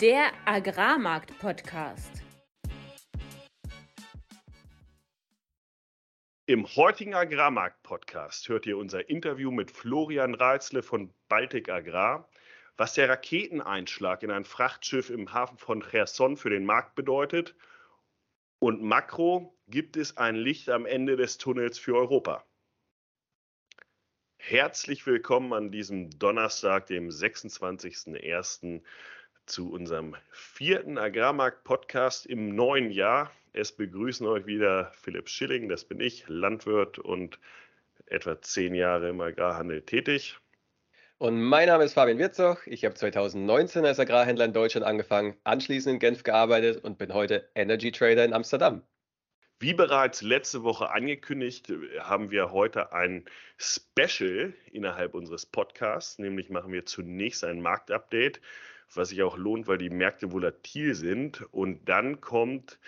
Der Agrarmarkt-Podcast. Im heutigen Agrarmarkt-Podcast hört ihr unser Interview mit Florian Reitzle von Baltic Agrar, was der Raketeneinschlag in ein Frachtschiff im Hafen von Cherson für den Markt bedeutet und Makro gibt es ein Licht am Ende des Tunnels für Europa. Herzlich willkommen an diesem Donnerstag, dem 26.01. zu unserem vierten Agrarmarkt-Podcast im neuen Jahr. Es begrüßen euch wieder Philipp Schilling, das bin ich, Landwirt und etwa zehn Jahre im Agrarhandel tätig. Und mein Name ist Fabian Wirzog. Ich habe 2019 als Agrarhändler in Deutschland angefangen, anschließend in Genf gearbeitet und bin heute Energy Trader in Amsterdam. Wie bereits letzte Woche angekündigt, haben wir heute ein Special innerhalb unseres Podcasts, nämlich machen wir zunächst ein Marktupdate, was sich auch lohnt, weil die Märkte volatil sind. Und dann kommt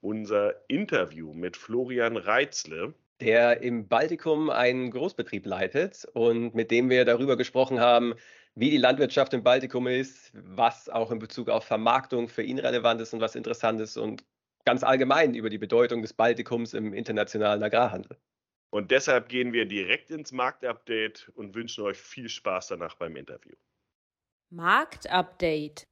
unser Interview mit Florian Reitzle. Der im Baltikum einen Großbetrieb leitet und mit dem wir darüber gesprochen haben, wie die Landwirtschaft im Baltikum ist, was auch in Bezug auf Vermarktung für ihn relevant ist und was interessant ist und ganz allgemein über die Bedeutung des Baltikums im internationalen Agrarhandel. Und deshalb gehen wir direkt ins Marktupdate und wünschen euch viel Spaß danach beim Interview. Marktupdate.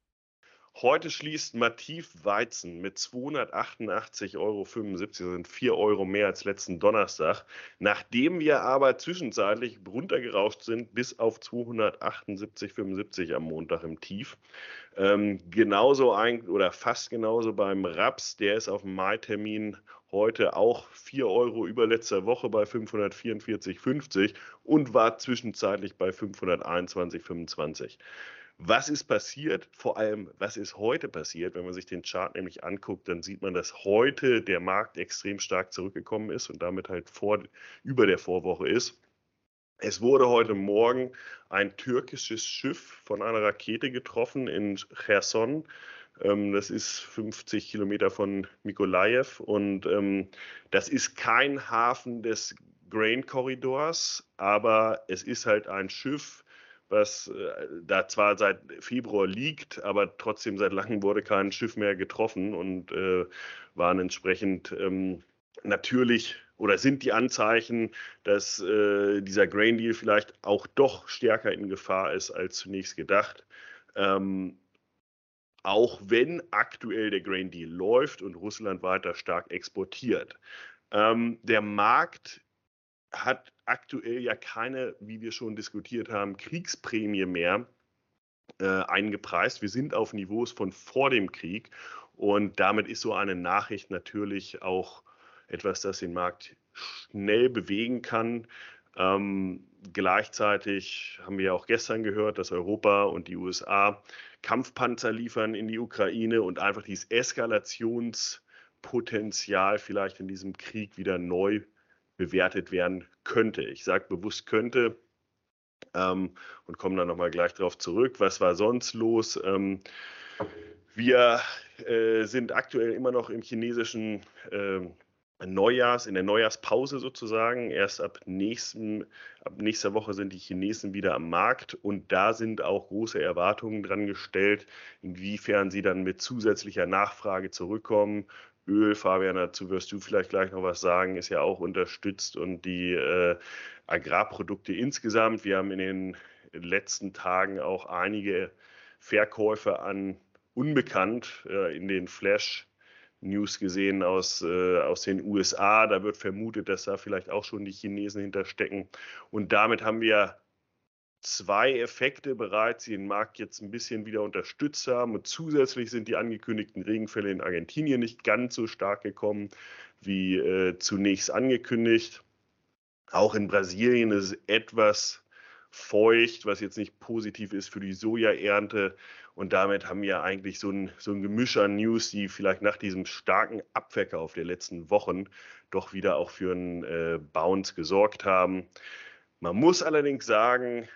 Heute schließt Mativ Weizen mit 288,75 Euro, das sind 4 Euro mehr als letzten Donnerstag, nachdem wir aber zwischenzeitlich runtergerauscht sind bis auf 278,75 am Montag im Tief. Ähm, genauso ein, oder fast genauso beim Raps, der ist auf dem Mai-Termin heute auch 4 Euro über letzter Woche bei 544,50 und war zwischenzeitlich bei 521,25. Was ist passiert? Vor allem, was ist heute passiert? Wenn man sich den Chart nämlich anguckt, dann sieht man, dass heute der Markt extrem stark zurückgekommen ist und damit halt vor, über der Vorwoche ist. Es wurde heute Morgen ein türkisches Schiff von einer Rakete getroffen in Cherson. Ähm, das ist 50 Kilometer von Mikolajew und ähm, das ist kein Hafen des Grain Korridors, aber es ist halt ein Schiff, was äh, da zwar seit Februar liegt, aber trotzdem seit langem wurde kein Schiff mehr getroffen und äh, waren entsprechend ähm, natürlich oder sind die Anzeichen, dass äh, dieser Grain Deal vielleicht auch doch stärker in Gefahr ist als zunächst gedacht. Ähm, auch wenn aktuell der Grain Deal läuft und Russland weiter stark exportiert. Ähm, der Markt hat aktuell ja keine, wie wir schon diskutiert haben, Kriegsprämie mehr äh, eingepreist. Wir sind auf Niveaus von vor dem Krieg und damit ist so eine Nachricht natürlich auch etwas, das den Markt schnell bewegen kann. Ähm, gleichzeitig haben wir auch gestern gehört, dass Europa und die USA Kampfpanzer liefern in die Ukraine und einfach dieses Eskalationspotenzial vielleicht in diesem Krieg wieder neu bewertet werden könnte. Ich sage bewusst könnte ähm, und komme dann nochmal gleich darauf zurück. Was war sonst los? Ähm, wir äh, sind aktuell immer noch im chinesischen äh, Neujahrs, in der Neujahrspause sozusagen. Erst ab, nächsten, ab nächster Woche sind die Chinesen wieder am Markt und da sind auch große Erwartungen dran gestellt, inwiefern sie dann mit zusätzlicher Nachfrage zurückkommen. Öl, Fabian, dazu wirst du vielleicht gleich noch was sagen, ist ja auch unterstützt und die äh, Agrarprodukte insgesamt. Wir haben in den letzten Tagen auch einige Verkäufe an Unbekannt äh, in den Flash News gesehen aus, äh, aus den USA. Da wird vermutet, dass da vielleicht auch schon die Chinesen hinterstecken. Und damit haben wir zwei Effekte bereits, die den Markt jetzt ein bisschen wieder unterstützt haben. Und zusätzlich sind die angekündigten Regenfälle in Argentinien nicht ganz so stark gekommen wie äh, zunächst angekündigt. Auch in Brasilien ist es etwas feucht, was jetzt nicht positiv ist für die Sojaernte. Und damit haben wir eigentlich so ein, so ein Gemisch an News, die vielleicht nach diesem starken Abverkauf der letzten Wochen doch wieder auch für einen äh, Bounce gesorgt haben. Man muss allerdings sagen,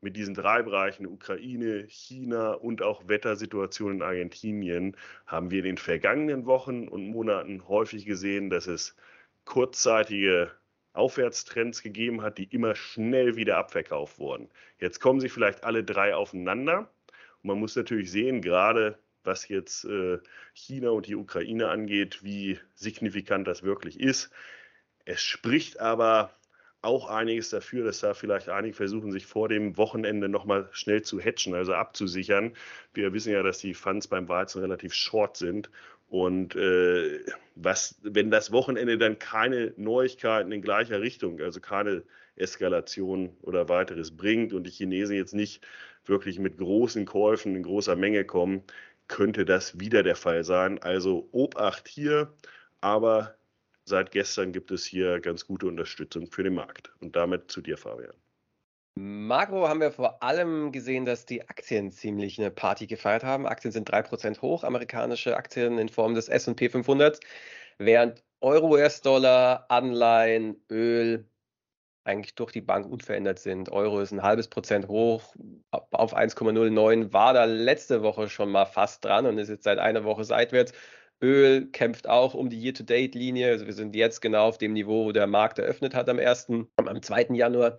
mit diesen drei Bereichen Ukraine, China und auch Wettersituationen in Argentinien haben wir in den vergangenen Wochen und Monaten häufig gesehen, dass es kurzzeitige Aufwärtstrends gegeben hat, die immer schnell wieder abverkauft wurden. Jetzt kommen sie vielleicht alle drei aufeinander. Und man muss natürlich sehen, gerade was jetzt äh, China und die Ukraine angeht, wie signifikant das wirklich ist. Es spricht aber auch einiges dafür, dass da vielleicht einige versuchen, sich vor dem Wochenende nochmal schnell zu hatchen, also abzusichern. Wir wissen ja, dass die Funds beim Weizen relativ short sind. Und äh, was, wenn das Wochenende dann keine Neuigkeiten in gleicher Richtung, also keine Eskalation oder weiteres bringt und die Chinesen jetzt nicht wirklich mit großen Käufen in großer Menge kommen, könnte das wieder der Fall sein. Also Obacht hier, aber seit gestern gibt es hier ganz gute Unterstützung für den Markt. Und damit zu dir, Fabian. Makro haben wir vor allem gesehen, dass die Aktien ziemlich eine Party gefeiert haben. Aktien sind 3% hoch, amerikanische Aktien in Form des SP 500, während Euro, US-Dollar, Anleihen, Öl eigentlich durch die Bank unverändert sind. Euro ist ein halbes Prozent hoch auf 1,09, war da letzte Woche schon mal fast dran und ist jetzt seit einer Woche seitwärts. Öl kämpft auch um die Year-to-Date-Linie. Also wir sind jetzt genau auf dem Niveau, wo der Markt eröffnet hat am 1., am 2. Januar.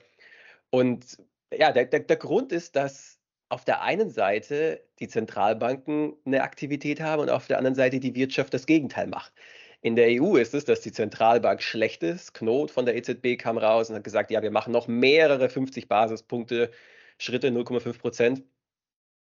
Und ja, der, der, der Grund ist, dass auf der einen Seite die Zentralbanken eine Aktivität haben und auf der anderen Seite die Wirtschaft das Gegenteil macht. In der EU ist es, dass die Zentralbank schlecht ist. Knot von der EZB kam raus und hat gesagt, ja, wir machen noch mehrere 50 Basispunkte, Schritte 0,5 Prozent.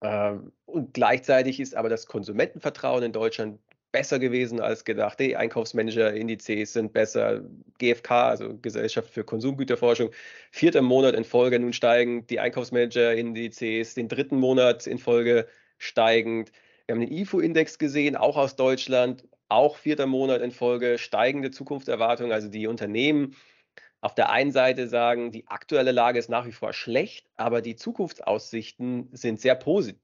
Ähm, und gleichzeitig ist aber das Konsumentenvertrauen in Deutschland besser gewesen als gedacht. Die Einkaufsmanager-Indizes sind besser. GfK, also Gesellschaft für Konsumgüterforschung, vierter Monat in Folge nun steigend. Die Einkaufsmanager-Indizes den dritten Monat in Folge steigend. Wir haben den IFO-Index gesehen, auch aus Deutschland, auch vierter Monat in Folge steigende Zukunftserwartungen. Also die Unternehmen auf der einen Seite sagen, die aktuelle Lage ist nach wie vor schlecht, aber die Zukunftsaussichten sind sehr positiv,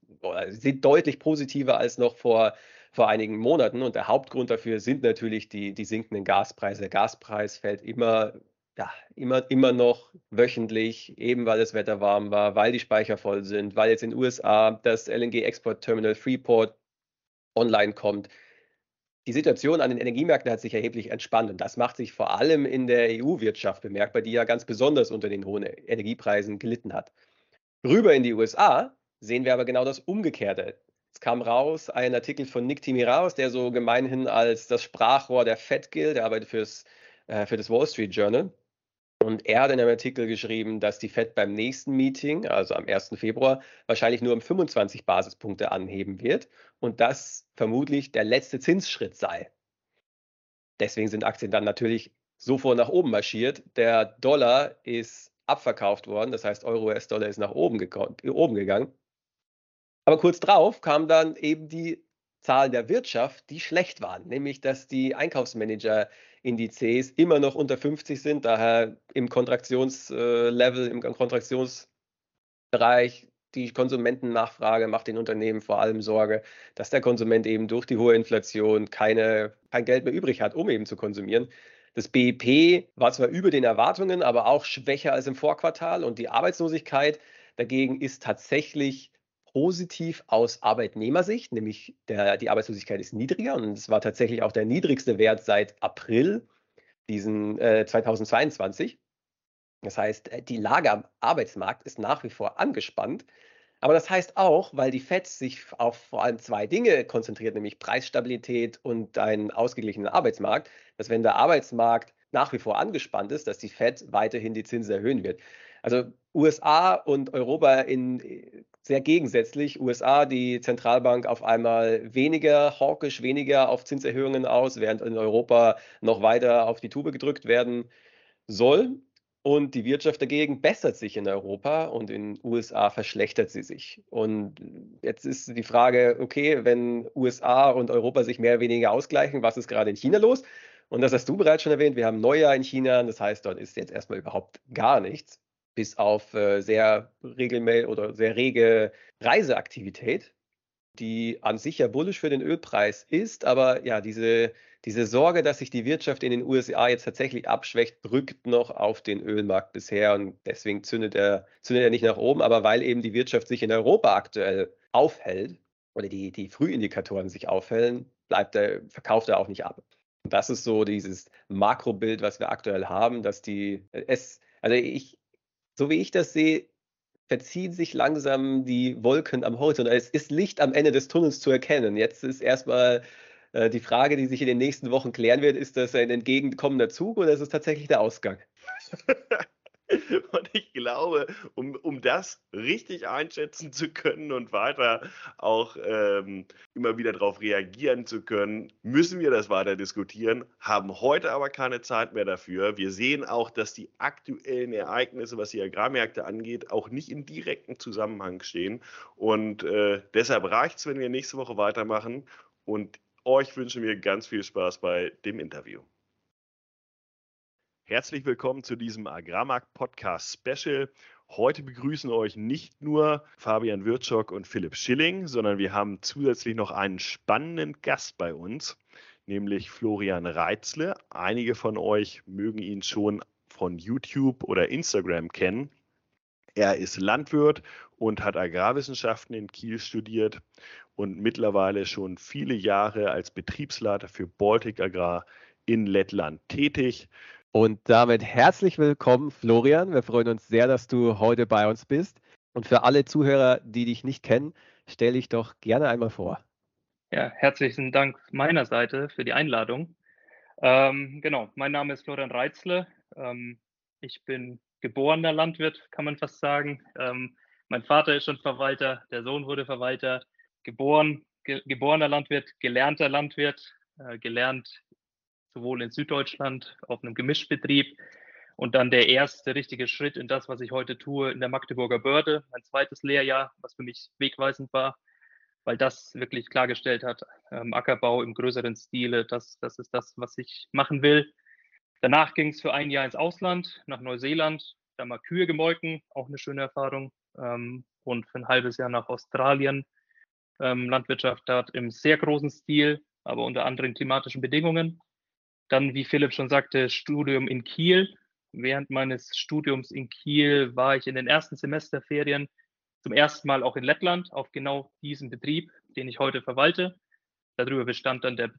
sind deutlich positiver als noch vor vor einigen Monaten. Und der Hauptgrund dafür sind natürlich die, die sinkenden Gaspreise. Der Gaspreis fällt immer, ja, immer, immer noch wöchentlich, eben weil das Wetter warm war, weil die Speicher voll sind, weil jetzt in den USA das LNG-Export-Terminal Freeport online kommt. Die Situation an den Energiemärkten hat sich erheblich entspannt und das macht sich vor allem in der EU-Wirtschaft bemerkbar, die ja ganz besonders unter den hohen Energiepreisen gelitten hat. Rüber in die USA sehen wir aber genau das Umgekehrte. Es kam raus ein Artikel von Nick Timiraos, der so gemeinhin als das Sprachrohr der Fed gilt. Der arbeitet fürs, äh, für das Wall Street Journal. Und er hat in einem Artikel geschrieben, dass die Fed beim nächsten Meeting, also am 1. Februar, wahrscheinlich nur um 25 Basispunkte anheben wird und das vermutlich der letzte Zinsschritt sei. Deswegen sind Aktien dann natürlich sofort nach oben marschiert. Der Dollar ist abverkauft worden, das heißt Euro-US-Dollar ist nach oben, oben gegangen. Aber kurz drauf kamen dann eben die Zahlen der Wirtschaft, die schlecht waren, nämlich dass die Einkaufsmanager-Indizes immer noch unter 50 sind, daher im Kontraktionslevel, im Kontraktionsbereich die Konsumentennachfrage macht den Unternehmen vor allem Sorge, dass der Konsument eben durch die hohe Inflation keine, kein Geld mehr übrig hat, um eben zu konsumieren. Das BIP war zwar über den Erwartungen, aber auch schwächer als im Vorquartal und die Arbeitslosigkeit dagegen ist tatsächlich positiv aus Arbeitnehmersicht, nämlich der, die Arbeitslosigkeit ist niedriger und es war tatsächlich auch der niedrigste Wert seit April diesen äh, 2022. Das heißt, äh, die Lage am Arbeitsmarkt ist nach wie vor angespannt. Aber das heißt auch, weil die FED sich auf vor allem zwei Dinge konzentriert, nämlich Preisstabilität und einen ausgeglichenen Arbeitsmarkt, dass wenn der Arbeitsmarkt nach wie vor angespannt ist, dass die FED weiterhin die Zinsen erhöhen wird. Also USA und Europa in sehr gegensätzlich. USA, die Zentralbank auf einmal weniger hawkisch, weniger auf Zinserhöhungen aus, während in Europa noch weiter auf die Tube gedrückt werden soll. Und die Wirtschaft dagegen bessert sich in Europa und in USA verschlechtert sie sich. Und jetzt ist die Frage, okay, wenn USA und Europa sich mehr oder weniger ausgleichen, was ist gerade in China los? Und das hast du bereits schon erwähnt, wir haben Neujahr in China, das heißt, dort ist jetzt erstmal überhaupt gar nichts bis auf äh, sehr regelmäßig oder sehr rege Reiseaktivität, die an sich ja bullisch für den Ölpreis ist, aber ja, diese, diese Sorge, dass sich die Wirtschaft in den USA jetzt tatsächlich abschwächt, drückt noch auf den Ölmarkt bisher und deswegen zündet er, zündet er nicht nach oben, aber weil eben die Wirtschaft sich in Europa aktuell aufhält oder die, die Frühindikatoren sich aufhellen, bleibt er, verkauft er auch nicht ab. Und das ist so dieses Makrobild, was wir aktuell haben, dass die, es, also ich, so wie ich das sehe, verziehen sich langsam die Wolken am Horizont. Es ist Licht am Ende des Tunnels zu erkennen. Jetzt ist erstmal äh, die Frage, die sich in den nächsten Wochen klären wird, ist das ein entgegenkommender Zug oder ist es tatsächlich der Ausgang? Und ich glaube, um, um das richtig einschätzen zu können und weiter auch ähm, immer wieder darauf reagieren zu können, müssen wir das weiter diskutieren, haben heute aber keine Zeit mehr dafür. Wir sehen auch, dass die aktuellen Ereignisse, was die Agrarmärkte angeht, auch nicht in direktem Zusammenhang stehen. Und äh, deshalb reicht es, wenn wir nächste Woche weitermachen. Und euch wünschen wir ganz viel Spaß bei dem Interview. Herzlich willkommen zu diesem Agrarmarkt Podcast Special. Heute begrüßen euch nicht nur Fabian Wirtschock und Philipp Schilling, sondern wir haben zusätzlich noch einen spannenden Gast bei uns, nämlich Florian Reitzle. Einige von euch mögen ihn schon von YouTube oder Instagram kennen. Er ist Landwirt und hat Agrarwissenschaften in Kiel studiert und mittlerweile schon viele Jahre als Betriebsleiter für Baltic Agrar in Lettland tätig. Und damit herzlich willkommen, Florian. Wir freuen uns sehr, dass du heute bei uns bist. Und für alle Zuhörer, die dich nicht kennen, stell dich doch gerne einmal vor. Ja, herzlichen Dank meiner Seite für die Einladung. Ähm, genau, mein Name ist Florian Reitzle. Ähm, ich bin geborener Landwirt, kann man fast sagen. Ähm, mein Vater ist schon Verwalter, der Sohn wurde Verwalter, geboren, ge geborener Landwirt, gelernter Landwirt, äh, gelernt sowohl in Süddeutschland auf einem Gemischbetrieb und dann der erste richtige Schritt in das, was ich heute tue, in der Magdeburger Börde, mein zweites Lehrjahr, was für mich wegweisend war, weil das wirklich klargestellt hat, ähm, Ackerbau im größeren Stile, das, das ist das, was ich machen will. Danach ging es für ein Jahr ins Ausland, nach Neuseeland, da mal Kühe gemolken, auch eine schöne Erfahrung. Ähm, und für ein halbes Jahr nach Australien, ähm, Landwirtschaft dort im sehr großen Stil, aber unter anderen klimatischen Bedingungen. Dann, wie Philipp schon sagte, Studium in Kiel. Während meines Studiums in Kiel war ich in den ersten Semesterferien zum ersten Mal auch in Lettland auf genau diesem Betrieb, den ich heute verwalte. Darüber bestand dann der,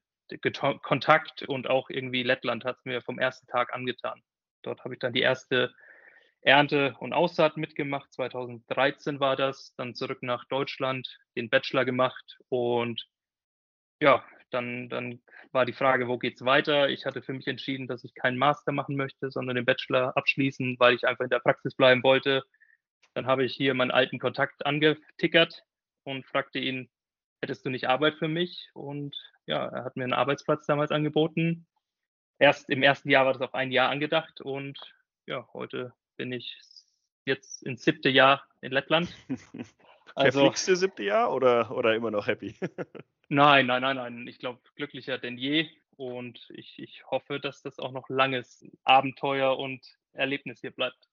Kontakt und auch irgendwie Lettland hat es mir vom ersten Tag angetan. Dort habe ich dann die erste Ernte und Aussaat mitgemacht. 2013 war das. Dann zurück nach Deutschland, den Bachelor gemacht und ja, dann, dann war die Frage, wo geht's weiter? Ich hatte für mich entschieden, dass ich keinen Master machen möchte, sondern den Bachelor abschließen, weil ich einfach in der Praxis bleiben wollte. Dann habe ich hier meinen alten Kontakt angetickert und fragte ihn, hättest du nicht Arbeit für mich? Und ja, er hat mir einen Arbeitsplatz damals angeboten. Erst im ersten Jahr war das auf ein Jahr angedacht und ja, heute bin ich jetzt ins siebte Jahr in Lettland. Also, Verflixte siebte Jahr oder, oder immer noch happy? nein, nein, nein, nein. Ich glaube, glücklicher denn je. Und ich, ich hoffe, dass das auch noch langes Abenteuer und Erlebnis hier bleibt.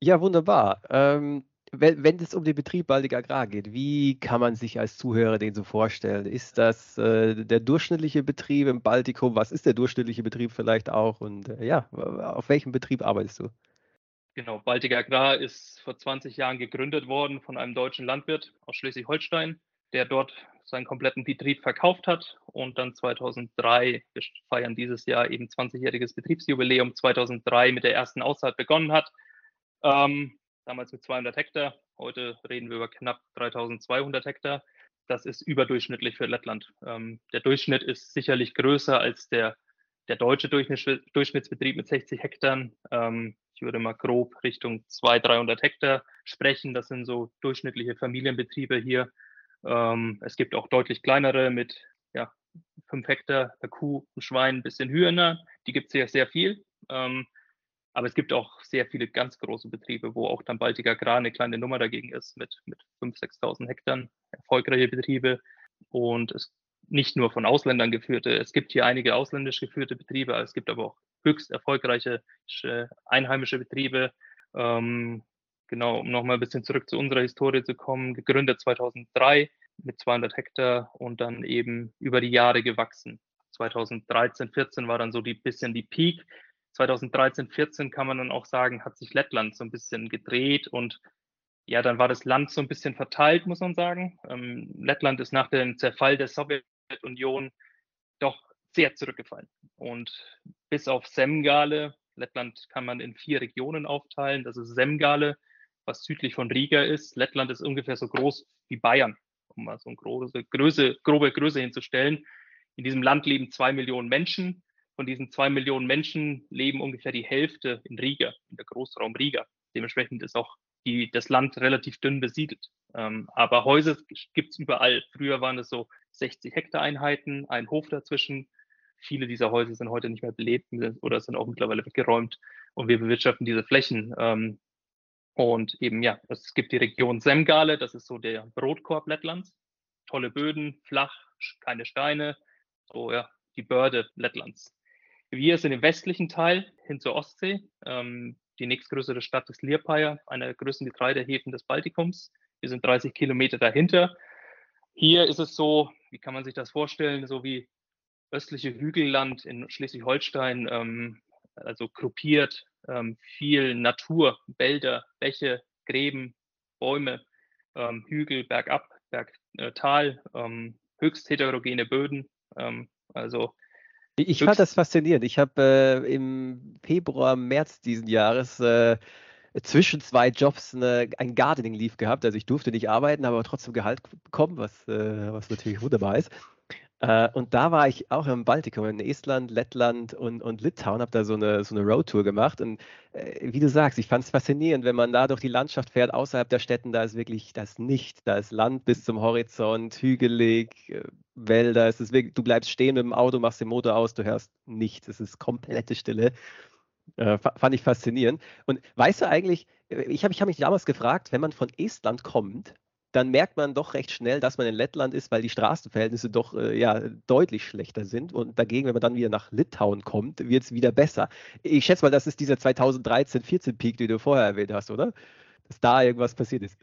Ja, wunderbar. Ähm, wenn, wenn, es um den Betrieb Baltic Agrar geht, wie kann man sich als Zuhörer den so vorstellen? Ist das äh, der durchschnittliche Betrieb im Baltikum? Was ist der durchschnittliche Betrieb vielleicht auch? Und äh, ja, auf welchem Betrieb arbeitest du? Genau, Baltic Agrar ist vor 20 Jahren gegründet worden von einem deutschen Landwirt aus Schleswig-Holstein, der dort seinen kompletten Betrieb verkauft hat und dann 2003, wir feiern dieses Jahr eben 20-jähriges Betriebsjubiläum, 2003 mit der ersten Aussaat begonnen hat. Ähm, damals mit 200 Hektar, heute reden wir über knapp 3200 Hektar. Das ist überdurchschnittlich für Lettland. Ähm, der Durchschnitt ist sicherlich größer als der, der deutsche Durchschnittsbetrieb mit 60 Hektar. Ähm, ich würde mal grob Richtung 200, 300 Hektar sprechen. Das sind so durchschnittliche Familienbetriebe hier. Ähm, es gibt auch deutlich kleinere mit ja, 5 Hektar per Kuh, ein Schwein, ein bisschen Hühner. Die gibt es hier sehr viel. Ähm, aber es gibt auch sehr viele ganz große Betriebe, wo auch dann Baltic Agrar eine kleine Nummer dagegen ist mit, mit 5.000, 6.000 Hektar. Erfolgreiche Betriebe. Und es nicht nur von Ausländern geführte. Es gibt hier einige ausländisch geführte Betriebe, es gibt aber auch höchst erfolgreiche einheimische Betriebe. Ähm, genau, um nochmal ein bisschen zurück zu unserer Historie zu kommen, gegründet 2003 mit 200 Hektar und dann eben über die Jahre gewachsen. 2013, 14 war dann so die bisschen die Peak. 2013, 14 kann man dann auch sagen, hat sich Lettland so ein bisschen gedreht und ja, dann war das Land so ein bisschen verteilt, muss man sagen. Ähm, Lettland ist nach dem Zerfall der Sowjetunion doch sehr zurückgefallen. Und bis auf Semgale, Lettland kann man in vier Regionen aufteilen. Das ist Semgale, was südlich von Riga ist. Lettland ist ungefähr so groß wie Bayern, um mal so eine große Größe, grobe Größe hinzustellen. In diesem Land leben zwei Millionen Menschen. Von diesen zwei Millionen Menschen leben ungefähr die Hälfte in Riga, in der Großraum Riga. Dementsprechend ist auch die, das Land relativ dünn besiedelt. Ähm, aber Häuser gibt es überall. Früher waren es so 60 Hektar Einheiten, ein Hof dazwischen. Viele dieser Häuser sind heute nicht mehr belebt oder sind auch mittlerweile weggeräumt und wir bewirtschaften diese Flächen. Ähm, und eben, ja, es gibt die Region Semgale, das ist so der Brotkorb Lettlands. Tolle Böden, flach, keine Steine, so ja, die Börde Lettlands. Wir sind im westlichen Teil hin zur Ostsee. Ähm, die nächstgrößere Stadt ist Liepaja, einer der größten Getreidehäfen des Baltikums. Wir sind 30 Kilometer dahinter. Hier ist es so, wie kann man sich das vorstellen, so wie östliche Hügelland in Schleswig-Holstein, ähm, also gruppiert, ähm, viel Natur, Wälder, Bäche, Gräben, Bäume, ähm, Hügel, bergab, bergtal, äh, ähm, höchst heterogene Böden. Ähm, also ich fand das faszinierend. Ich habe äh, im Februar, März diesen Jahres äh, zwischen zwei Jobs eine, ein Gardening Leave gehabt. Also ich durfte nicht arbeiten, aber trotzdem Gehalt bekommen, was, äh, was natürlich wunderbar ist. Äh, und da war ich auch im Baltikum, in Estland, Lettland und, und Litauen, habe da so eine, so eine Roadtour gemacht. Und äh, wie du sagst, ich fand es faszinierend, wenn man da durch die Landschaft fährt, außerhalb der Städten, da ist wirklich das nicht. Da ist Land bis zum Horizont, hügelig, äh, Wälder. Es ist wirklich, du bleibst stehen mit dem Auto, machst den Motor aus, du hörst nichts. Es ist komplette Stille. Äh, fand ich faszinierend. Und weißt du eigentlich, äh, ich habe ich hab mich damals gefragt, wenn man von Estland kommt, dann merkt man doch recht schnell, dass man in Lettland ist, weil die Straßenverhältnisse doch äh, ja, deutlich schlechter sind. Und dagegen, wenn man dann wieder nach Litauen kommt, wird es wieder besser. Ich schätze mal, das ist dieser 2013-14-Peak, den du vorher erwähnt hast, oder? Dass da irgendwas passiert ist.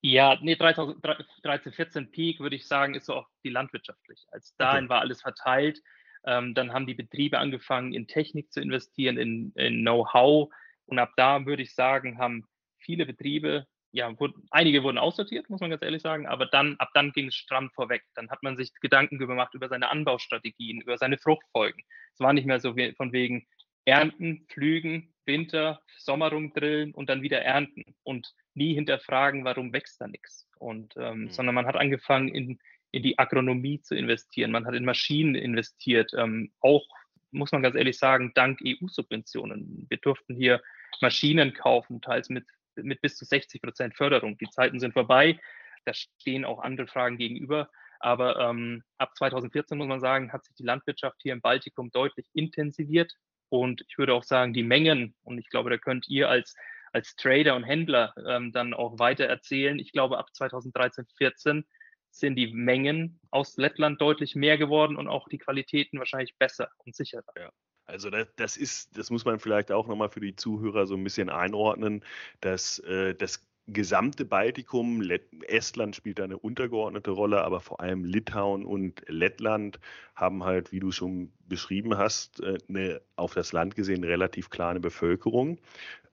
Ja, nee, 2013, 14 Peak würde ich sagen, ist so auch die landwirtschaftlich. Als dahin okay. war alles verteilt. Ähm, dann haben die Betriebe angefangen, in Technik zu investieren, in, in Know-how. Und ab da würde ich sagen, haben viele Betriebe ja, wurden, einige wurden aussortiert, muss man ganz ehrlich sagen, aber dann, ab dann ging es stramm vorweg. Dann hat man sich Gedanken gemacht über seine Anbaustrategien, über seine Fruchtfolgen. Es war nicht mehr so wie, von wegen Ernten, Pflügen, Winter, Sommerung drillen und dann wieder ernten und nie hinterfragen, warum wächst da nichts. Und ähm, mhm. sondern man hat angefangen, in, in die Agronomie zu investieren. Man hat in Maschinen investiert, ähm, auch muss man ganz ehrlich sagen, dank EU-Subventionen. Wir durften hier Maschinen kaufen, teils mit mit bis zu 60 Prozent Förderung. Die Zeiten sind vorbei. Da stehen auch andere Fragen gegenüber. Aber ähm, ab 2014 muss man sagen, hat sich die Landwirtschaft hier im Baltikum deutlich intensiviert. Und ich würde auch sagen, die Mengen, und ich glaube, da könnt ihr als, als Trader und Händler ähm, dann auch weiter erzählen. Ich glaube, ab 2013, 14 sind die Mengen aus Lettland deutlich mehr geworden und auch die Qualitäten wahrscheinlich besser und sicherer. Ja. Also das, das, ist, das muss man vielleicht auch nochmal für die Zuhörer so ein bisschen einordnen, dass äh, das gesamte Baltikum, Estland spielt da eine untergeordnete Rolle, aber vor allem Litauen und Lettland haben halt, wie du schon beschrieben hast, äh, eine auf das Land gesehen relativ kleine Bevölkerung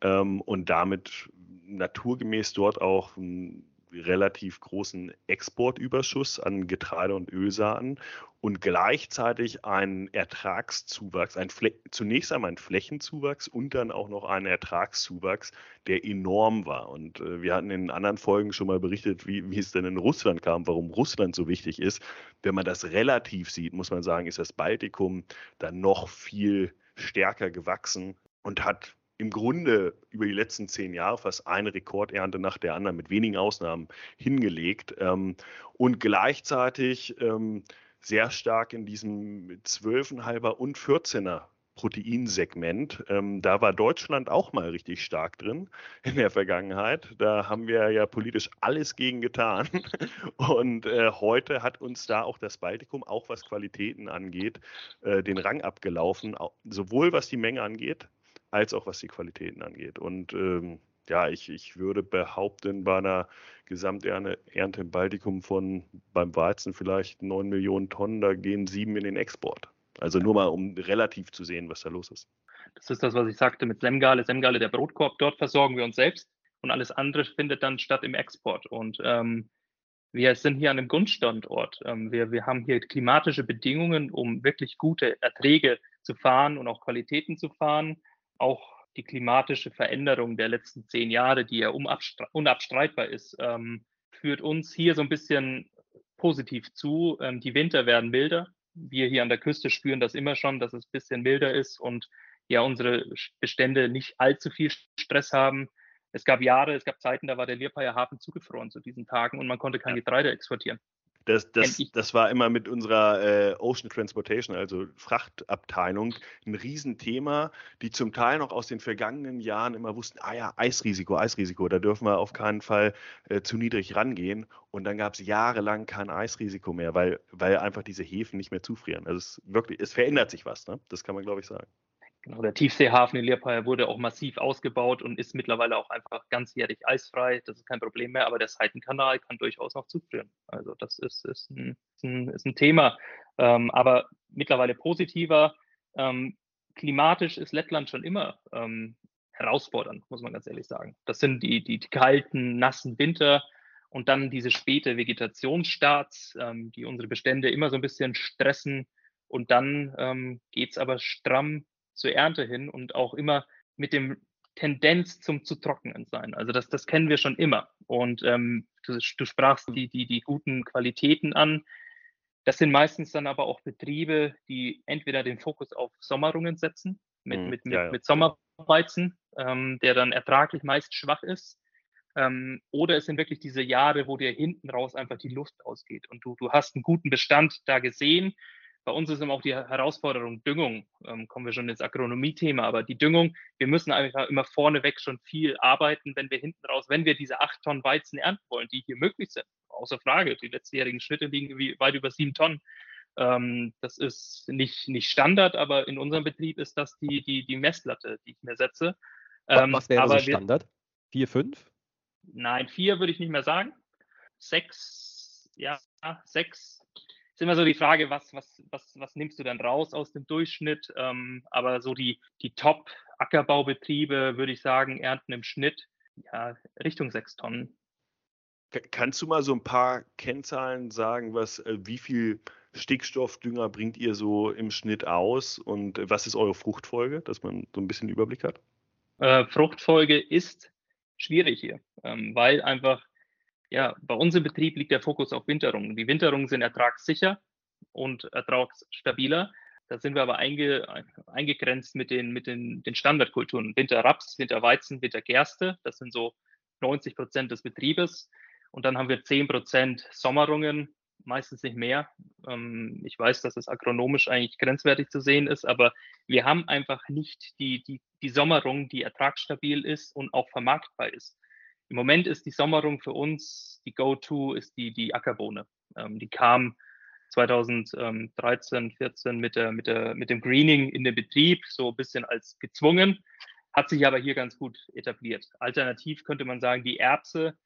ähm, und damit naturgemäß dort auch ein relativ großen Exportüberschuss an Getreide und Ölsaaten und gleichzeitig einen Ertragszuwachs, ein zunächst einmal einen Flächenzuwachs und dann auch noch einen Ertragszuwachs, der enorm war. Und äh, wir hatten in anderen Folgen schon mal berichtet, wie, wie es denn in Russland kam, warum Russland so wichtig ist. Wenn man das relativ sieht, muss man sagen, ist das Baltikum dann noch viel stärker gewachsen und hat im Grunde über die letzten zehn Jahre fast eine Rekordernte nach der anderen mit wenigen Ausnahmen hingelegt ähm, und gleichzeitig ähm, sehr stark in diesem 12,5er und 14er Proteinsegment. Ähm, da war Deutschland auch mal richtig stark drin in der Vergangenheit. Da haben wir ja politisch alles gegen getan. Und äh, heute hat uns da auch das Baltikum, auch was Qualitäten angeht, äh, den Rang abgelaufen, sowohl was die Menge angeht, als auch was die Qualitäten angeht. Und ähm, ja, ich, ich würde behaupten, bei einer Gesamternte im Baltikum von beim Weizen vielleicht 9 Millionen Tonnen, da gehen sieben in den Export. Also nur mal, um relativ zu sehen, was da los ist. Das ist das, was ich sagte mit Semgale. Semgale, der Brotkorb, dort versorgen wir uns selbst und alles andere findet dann statt im Export. Und ähm, wir sind hier an einem Grundstandort. Ähm, wir, wir haben hier klimatische Bedingungen, um wirklich gute Erträge zu fahren und auch Qualitäten zu fahren auch die klimatische Veränderung der letzten zehn Jahre, die ja unabstreitbar ist, ähm, führt uns hier so ein bisschen positiv zu. Ähm, die Winter werden milder. Wir hier an der Küste spüren das immer schon, dass es ein bisschen milder ist und ja unsere Bestände nicht allzu viel Stress haben. Es gab Jahre, es gab Zeiten, da war der Lierpeier Hafen zugefroren zu diesen Tagen und man konnte kein Getreide exportieren. Das, das, das war immer mit unserer äh, Ocean Transportation, also Frachtabteilung, ein Riesenthema, die zum Teil noch aus den vergangenen Jahren immer wussten, ah ja, Eisrisiko, Eisrisiko, da dürfen wir auf keinen Fall äh, zu niedrig rangehen. Und dann gab es jahrelang kein Eisrisiko mehr, weil, weil einfach diese Häfen nicht mehr zufrieren. Also es wirklich, es verändert sich was, ne? Das kann man, glaube ich, sagen. Genau, der Tiefseehafen in Liepāja wurde auch massiv ausgebaut und ist mittlerweile auch einfach ganzjährig eisfrei. Das ist kein Problem mehr, aber der Seitenkanal kann durchaus noch zufrieren. Also das ist, ist, ein, ist, ein, ist ein Thema, ähm, aber mittlerweile positiver. Ähm, klimatisch ist Lettland schon immer ähm, herausfordernd, muss man ganz ehrlich sagen. Das sind die, die, die kalten, nassen Winter und dann diese späte Vegetationsstarts, ähm, die unsere Bestände immer so ein bisschen stressen. Und dann ähm, geht es aber stramm zur Ernte hin und auch immer mit dem Tendenz zum zu trocknen sein. Also das, das kennen wir schon immer. Und ähm, du, du sprachst die, die, die guten Qualitäten an. Das sind meistens dann aber auch Betriebe, die entweder den Fokus auf Sommerungen setzen, mit, mhm, mit, mit, ja, ja. mit Sommerweizen, ähm, der dann ertraglich meist schwach ist. Ähm, oder es sind wirklich diese Jahre, wo dir hinten raus einfach die Luft ausgeht und du, du hast einen guten Bestand da gesehen bei uns ist immer auch die Herausforderung Düngung. Ähm, kommen wir schon ins Agronomie-Thema, aber die Düngung, wir müssen einfach immer vorneweg schon viel arbeiten, wenn wir hinten raus, wenn wir diese acht Tonnen Weizen ernten wollen, die hier möglich sind. Außer Frage. Die letztjährigen Schnitte liegen weit über sieben Tonnen. Ähm, das ist nicht, nicht Standard, aber in unserem Betrieb ist das die, die, die Messlatte, die ich mir setze. Ähm, Was wäre so Standard? Vier, fünf? Nein, vier würde ich nicht mehr sagen. Sechs, ja, sechs, ist immer so die Frage, was, was, was, was nimmst du dann raus aus dem Durchschnitt? Ähm, aber so die, die Top-Ackerbaubetriebe, würde ich sagen, ernten im Schnitt ja, Richtung sechs Tonnen. Kannst du mal so ein paar Kennzahlen sagen, was, äh, wie viel Stickstoffdünger bringt ihr so im Schnitt aus und was ist eure Fruchtfolge, dass man so ein bisschen Überblick hat? Äh, Fruchtfolge ist schwierig hier, ähm, weil einfach ja, bei uns im Betrieb liegt der Fokus auf Winterungen. Die Winterungen sind ertragssicher und ertragsstabiler. Da sind wir aber einge, eingegrenzt mit den, mit den, den Standardkulturen. Winterraps, Winterweizen, Wintergerste. Das sind so 90 Prozent des Betriebes. Und dann haben wir 10 Prozent Sommerungen, meistens nicht mehr. Ähm, ich weiß, dass es agronomisch eigentlich grenzwertig zu sehen ist, aber wir haben einfach nicht die, die, die Sommerung, die ertragsstabil ist und auch vermarktbar ist. Im Moment ist die Sommerung für uns, die Go-To ist die, die Ackerbohne. Ähm, die kam 2013, 14 mit, der, mit, der, mit dem Greening in den Betrieb, so ein bisschen als gezwungen, hat sich aber hier ganz gut etabliert. Alternativ könnte man sagen, die Erbse,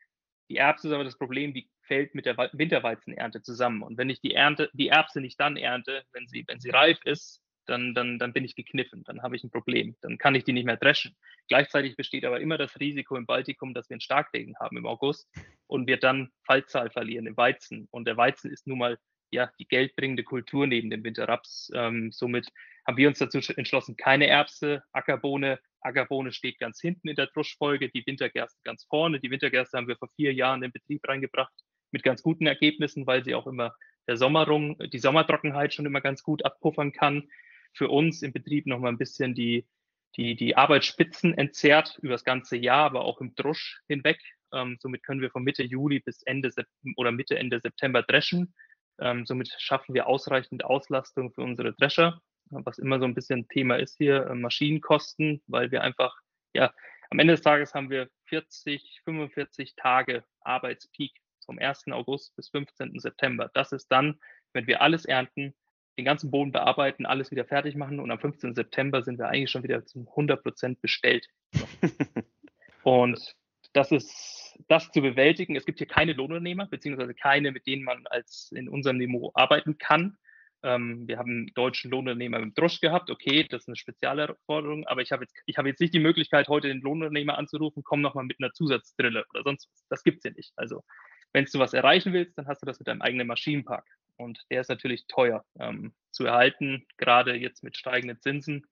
die Erbse ist aber das Problem, die fällt mit der Winterweizenernte zusammen. Und wenn ich die Ernte, die Erbse nicht dann ernte, wenn sie, wenn sie reif ist, dann, dann, dann bin ich gekniffen, dann habe ich ein Problem, dann kann ich die nicht mehr dreschen. Gleichzeitig besteht aber immer das Risiko im Baltikum, dass wir einen Starkregen haben im August und wir dann Fallzahl verlieren im Weizen. Und der Weizen ist nun mal ja, die geldbringende Kultur neben dem Winterraps. Ähm, somit haben wir uns dazu entschlossen, keine Erbse, Ackerbohne. Ackerbohne steht ganz hinten in der Druschfolge, die Wintergerste ganz vorne. Die Wintergerste haben wir vor vier Jahren in Betrieb reingebracht mit ganz guten Ergebnissen, weil sie auch immer der Sommerung, die Sommertrockenheit schon immer ganz gut abpuffern kann für uns im Betrieb noch mal ein bisschen die, die, die Arbeitsspitzen entzerrt über das ganze Jahr, aber auch im Drusch hinweg. Ähm, somit können wir von Mitte Juli bis Ende oder Mitte, Ende September dreschen. Ähm, somit schaffen wir ausreichend Auslastung für unsere Drescher, was immer so ein bisschen Thema ist hier, äh, Maschinenkosten, weil wir einfach, ja, am Ende des Tages haben wir 40, 45 Tage Arbeitspeak vom 1. August bis 15. September. Das ist dann, wenn wir alles ernten, den ganzen Boden bearbeiten, alles wieder fertig machen und am 15. September sind wir eigentlich schon wieder zu 100 Prozent bestellt. und das ist das zu bewältigen. Es gibt hier keine Lohnunternehmer, beziehungsweise keine, mit denen man als in unserem Niveau arbeiten kann. Ähm, wir haben einen deutschen Lohnunternehmer mit Drusch gehabt. Okay, das ist eine spezielle Forderung, aber ich habe jetzt, ich jetzt nicht die Möglichkeit, heute den Lohnunternehmer anzurufen, komm nochmal mit einer Zusatzdrille oder sonst was. Das gibt es ja nicht. Also, wenn du was erreichen willst, dann hast du das mit deinem eigenen Maschinenpark. Und der ist natürlich teuer ähm, zu erhalten, gerade jetzt mit steigenden Zinsen.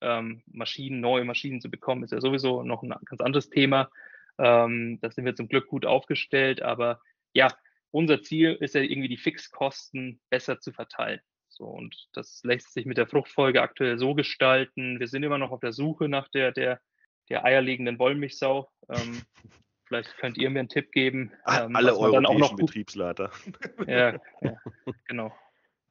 Ähm, Maschinen, neue Maschinen zu bekommen, ist ja sowieso noch ein ganz anderes Thema. Ähm, da sind wir zum Glück gut aufgestellt, aber ja, unser Ziel ist ja irgendwie die Fixkosten besser zu verteilen. So, und das lässt sich mit der Fruchtfolge aktuell so gestalten. Wir sind immer noch auf der Suche nach der, der, der eierlegenden Wollmilchsau. Ähm, vielleicht könnt ihr mir einen Tipp geben. Ähm, Alle europäischen Betriebsleiter. Ja, ja, genau.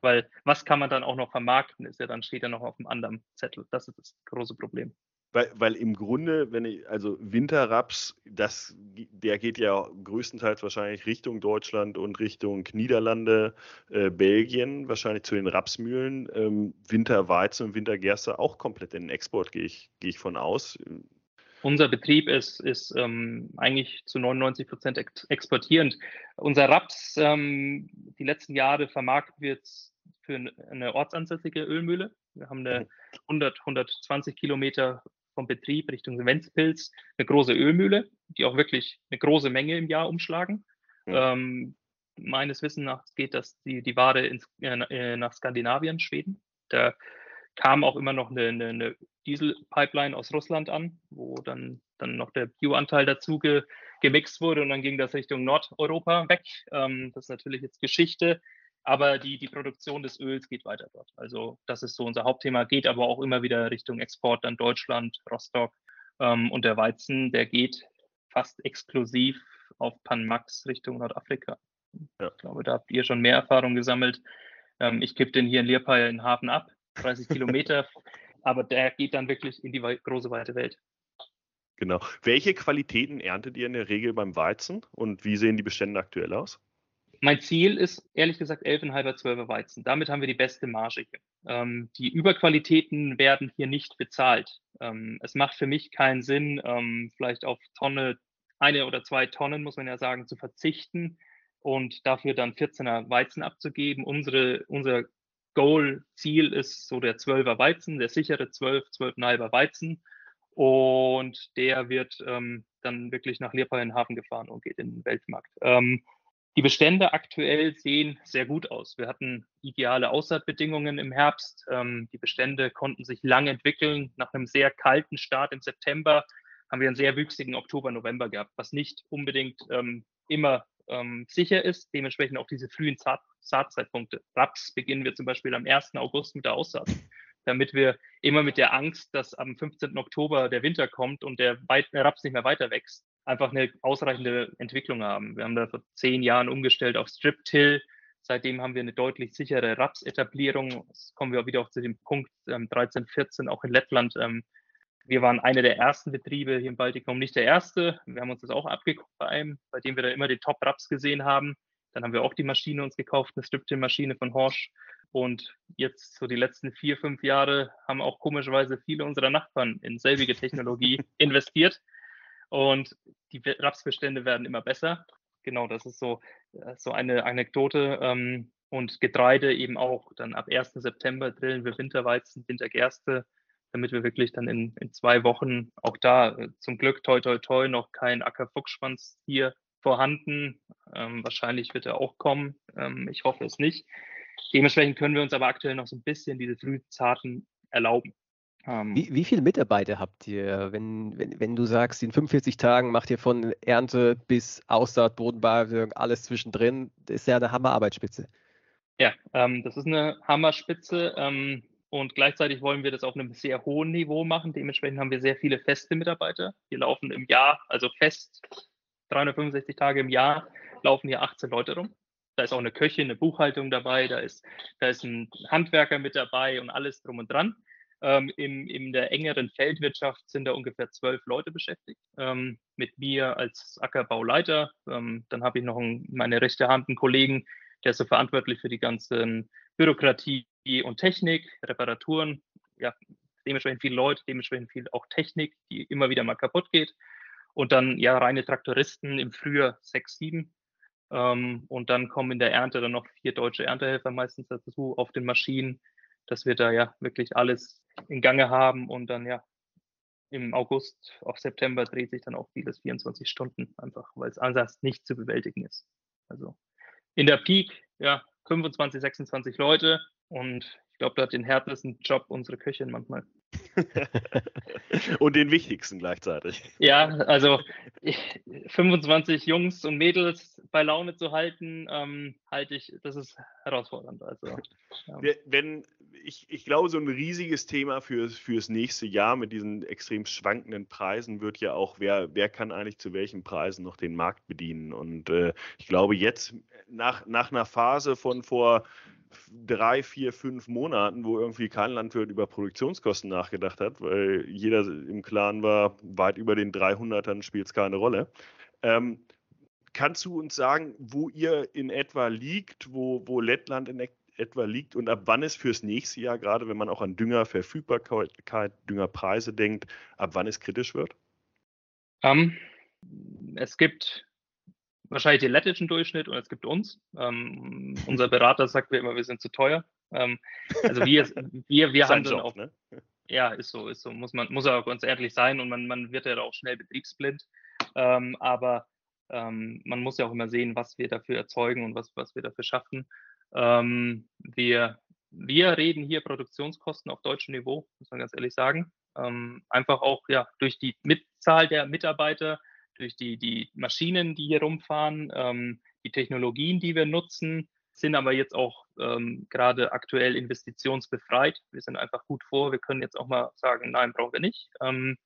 Weil was kann man dann auch noch vermarkten, ist ja dann steht ja noch auf dem anderen Zettel. Das ist das große Problem. Weil, weil im Grunde, wenn ich, also Winterraps, das, der geht ja größtenteils wahrscheinlich Richtung Deutschland und Richtung Niederlande, äh, Belgien, wahrscheinlich zu den Rapsmühlen. Ähm, Winterweizen und Wintergerste auch komplett in den Export, gehe ich, gehe ich von aus. Unser Betrieb ist, ist ähm, eigentlich zu 99 Prozent ex exportierend. Unser Raps, ähm, die letzten Jahre vermarktet wird für eine ortsansässige Ölmühle. Wir haben eine 100, mhm. 120 Kilometer vom Betrieb Richtung Ventspils eine große Ölmühle, die auch wirklich eine große Menge im Jahr umschlagen. Mhm. Ähm, meines Wissens nach geht das die, die Ware ins, äh, nach Skandinavien, Schweden. Da kam auch immer noch eine, eine, eine Dieselpipeline aus Russland an, wo dann, dann noch der Bio-Anteil dazu ge, gemixt wurde und dann ging das Richtung Nordeuropa weg. Ähm, das ist natürlich jetzt Geschichte. Aber die, die Produktion des Öls geht weiter dort. Also das ist so unser Hauptthema, geht aber auch immer wieder Richtung Export an Deutschland, Rostock. Ähm, und der Weizen, der geht fast exklusiv auf Panmax Richtung Nordafrika. Ja. Ich glaube, da habt ihr schon mehr Erfahrung gesammelt. Ähm, ich kippe den hier in Leerpeil in Hafen ab, 30 Kilometer, aber der geht dann wirklich in die große weite Welt. Genau. Welche Qualitäten erntet ihr in der Regel beim Weizen und wie sehen die Bestände aktuell aus? Mein Ziel ist ehrlich gesagt 11,5er, 12er Weizen. Damit haben wir die beste Marge hier. Ähm, die Überqualitäten werden hier nicht bezahlt. Ähm, es macht für mich keinen Sinn, ähm, vielleicht auf Tonne, eine oder zwei Tonnen, muss man ja sagen, zu verzichten und dafür dann 14er Weizen abzugeben. Unsere, unser Goal, Ziel ist so der 12er Weizen, der sichere 12, 12,5er Weizen. Und der wird ähm, dann wirklich nach Leopold in Hafen gefahren und geht in den Weltmarkt. Ähm, die Bestände aktuell sehen sehr gut aus. Wir hatten ideale Aussaatbedingungen im Herbst. Ähm, die Bestände konnten sich lang entwickeln. Nach einem sehr kalten Start im September haben wir einen sehr wüchsigen Oktober, November gehabt, was nicht unbedingt ähm, immer ähm, sicher ist. Dementsprechend auch diese frühen Saat Saatzeitpunkte. Raps beginnen wir zum Beispiel am 1. August mit der Aussaat, damit wir immer mit der Angst, dass am 15. Oktober der Winter kommt und der Raps nicht mehr weiter wächst, einfach eine ausreichende Entwicklung haben. Wir haben da vor zehn Jahren umgestellt auf Strip-Till. Seitdem haben wir eine deutlich sichere Raps-Etablierung. Jetzt kommen wir auch wieder auch zu dem Punkt ähm, 13, 14, auch in Lettland. Ähm, wir waren einer der ersten Betriebe hier im Baltikum, nicht der erste. Wir haben uns das auch abgeguckt bei einem, bei dem wir da immer den Top-Raps gesehen haben. Dann haben wir auch die Maschine uns gekauft, eine Strip-Till-Maschine von Horsch. Und jetzt so die letzten vier, fünf Jahre haben auch komischerweise viele unserer Nachbarn in selbige Technologie investiert. Und die Rapsbestände werden immer besser. Genau, das ist so, äh, so eine Anekdote. Ähm, und Getreide eben auch. Dann ab 1. September drillen wir Winterweizen, Wintergerste, damit wir wirklich dann in, in zwei Wochen auch da äh, zum Glück toi toi toi noch kein Ackerfuchsschwanz hier vorhanden. Ähm, wahrscheinlich wird er auch kommen. Ähm, ich hoffe es nicht. Dementsprechend können wir uns aber aktuell noch so ein bisschen diese frühzarten erlauben. Ähm, wie, wie viele Mitarbeiter habt ihr, wenn, wenn, wenn du sagst, in 45 Tagen macht ihr von Ernte bis Aussaat, Bodenbearbeitung, alles zwischendrin, das ist ja eine Hammerarbeitsspitze. Ja, ähm, das ist eine Hammerspitze ähm, und gleichzeitig wollen wir das auf einem sehr hohen Niveau machen. Dementsprechend haben wir sehr viele feste Mitarbeiter. Wir laufen im Jahr, also fest 365 Tage im Jahr, laufen hier 18 Leute rum. Da ist auch eine Köchin, eine Buchhaltung dabei, da ist, da ist ein Handwerker mit dabei und alles drum und dran. Ähm, im, in der engeren Feldwirtschaft sind da ungefähr zwölf Leute beschäftigt. Ähm, mit mir als Ackerbauleiter. Ähm, dann habe ich noch einen, meine rechte Hand einen Kollegen, der ist so verantwortlich für die ganzen Bürokratie und Technik, Reparaturen. Ja, dementsprechend viele Leute, dementsprechend viel auch Technik, die immer wieder mal kaputt geht. Und dann ja reine Traktoristen im Frühjahr sechs, sieben. Ähm, und dann kommen in der Ernte dann noch vier deutsche Erntehelfer meistens dazu auf den Maschinen, dass wir da ja wirklich alles in Gange haben und dann ja im August auf September dreht sich dann auch vieles 24 Stunden einfach, weil es ansonsten nicht zu bewältigen ist. Also in der Peak, ja, 25, 26 Leute und ich glaube, da hat den härtesten Job unsere Köchin manchmal. und den wichtigsten gleichzeitig. Ja, also 25 Jungs und Mädels bei Laune zu halten, ähm, halte ich, das ist herausfordernd. Also, ja. Wenn, ich, ich glaube, so ein riesiges Thema für, fürs nächste Jahr mit diesen extrem schwankenden Preisen wird ja auch, wer, wer kann eigentlich zu welchen Preisen noch den Markt bedienen. Und äh, ich glaube, jetzt nach, nach einer Phase von vor drei, vier, fünf Monaten, wo irgendwie kein Landwirt über Produktionskosten nachgedacht hat, weil jeder im Klaren war, weit über den 300ern spielt es keine Rolle. Ähm, kannst du uns sagen, wo ihr in etwa liegt, wo, wo Lettland in etwa liegt und ab wann es fürs nächste Jahr, gerade wenn man auch an Düngerverfügbarkeit, Düngerpreise denkt, ab wann es kritisch wird? Um, ähm, es gibt wahrscheinlich den lettischen Durchschnitt und es gibt uns. Ähm, unser Berater sagt mir immer, wir sind zu teuer. Ähm, also wir, wir, wir handeln Job, auch. Ne? Ja, ist so, ist so. Muss man, muss auch ganz ehrlich sein und man, man wird ja auch schnell betriebsblind. Ähm, aber ähm, man muss ja auch immer sehen, was wir dafür erzeugen und was, was wir dafür schaffen. Ähm, wir, wir reden hier Produktionskosten auf deutschem Niveau, muss man ganz ehrlich sagen. Ähm, einfach auch ja durch die Mitzahl der Mitarbeiter, durch die, die Maschinen, die hier rumfahren, ähm, die Technologien, die wir nutzen, sind aber jetzt auch ähm, gerade aktuell investitionsbefreit. Wir sind einfach gut vor. Wir können jetzt auch mal sagen, nein, brauchen wir nicht. Ähm,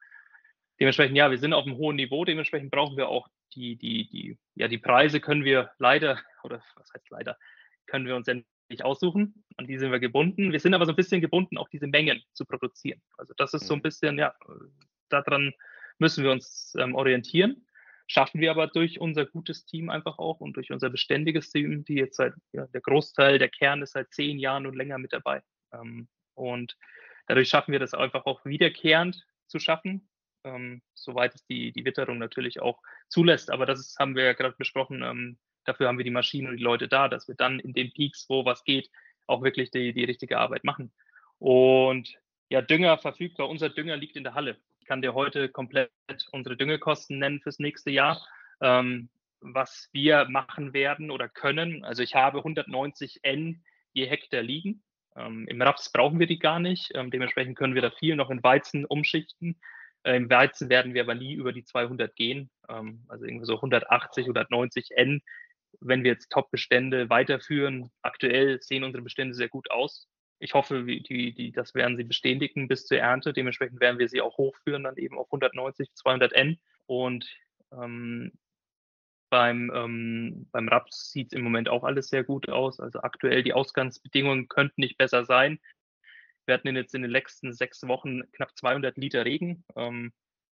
dementsprechend, ja, wir sind auf einem hohen Niveau. Dementsprechend brauchen wir auch die, die, die, ja, die Preise können wir leider, oder was heißt leider, können wir uns ja nicht aussuchen. An die sind wir gebunden. Wir sind aber so ein bisschen gebunden, auch diese Mengen zu produzieren. Also das ist so ein mhm. bisschen, ja, daran müssen wir uns ähm, orientieren. Schaffen wir aber durch unser gutes Team einfach auch und durch unser beständiges Team, die jetzt seit, ja, der Großteil, der Kern ist seit zehn Jahren und länger mit dabei. Ähm, und dadurch schaffen wir das einfach auch wiederkehrend zu schaffen, ähm, soweit es die, die Witterung natürlich auch zulässt. Aber das ist, haben wir ja gerade besprochen. Ähm, dafür haben wir die Maschinen und die Leute da, dass wir dann in den Peaks, wo was geht, auch wirklich die, die richtige Arbeit machen. Und ja, Dünger verfügbar. Unser Dünger liegt in der Halle kann dir heute komplett unsere Düngekosten nennen fürs nächste Jahr. Ähm, was wir machen werden oder können. Also ich habe 190 N je Hektar liegen. Ähm, Im Raps brauchen wir die gar nicht. Ähm, dementsprechend können wir da viel noch in Weizen umschichten. Äh, Im Weizen werden wir aber nie über die 200 gehen. Ähm, also irgendwie so 180, 190 N. Wenn wir jetzt Top-Bestände weiterführen, aktuell sehen unsere Bestände sehr gut aus ich hoffe, die, die, das werden sie bestätigen bis zur Ernte. Dementsprechend werden wir sie auch hochführen, dann eben auf 190, 200 N. Und ähm, beim, ähm, beim Raps sieht es im Moment auch alles sehr gut aus. Also aktuell die Ausgangsbedingungen könnten nicht besser sein. Wir hatten jetzt in den letzten sechs Wochen knapp 200 Liter Regen. Ähm,